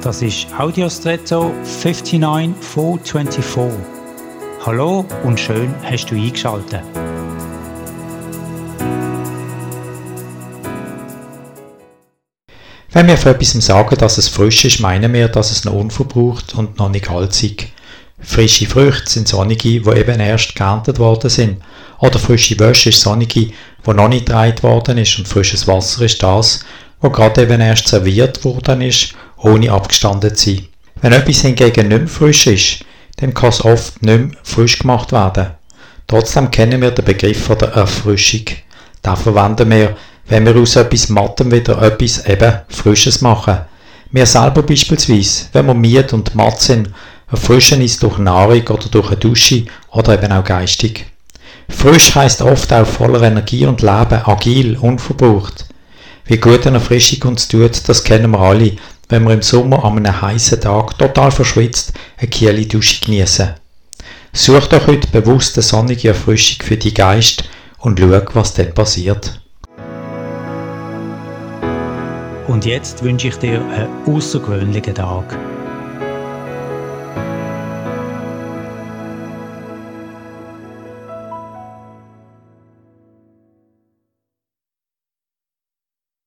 Das ist Audiostretto 59424. Hallo und schön hast du eingeschaltet. Wenn wir von etwas sagen, dass es frisch ist, meinen wir, dass es noch unverbraucht und noch nicht ist. Frische Früchte sind sonnige, die eben erst geerntet worden sind. Oder frische Wäsche ist sonnige, die noch nicht gedreht worden ist. Und frisches Wasser ist das, wo gerade eben erst serviert worden ist, ohne abgestanden zu sein. Wenn etwas hingegen nicht mehr frisch ist, dann kann es oft nicht mehr frisch gemacht werden. Trotzdem kennen wir den Begriff der Erfrischung. Den verwenden wir, wenn wir aus etwas Mattem wieder etwas eben Frisches machen. Wir selber beispielsweise, wenn wir müde und matt sind, erfrischen uns durch Nahrung oder durch eine Dusche oder eben auch geistig. Frisch heißt oft auch voller Energie und Leben, agil, unverbraucht. Wie gut eine Erfrischung uns tut, das kennen wir alle, wenn wir im Sommer an einem heißen Tag total verschwitzt eine kühle Dusche genießen. Such doch heute bewusst eine sonnige Erfrischung für die Geist und schau, was dann passiert. Und jetzt wünsche ich dir einen außergewöhnlichen Tag.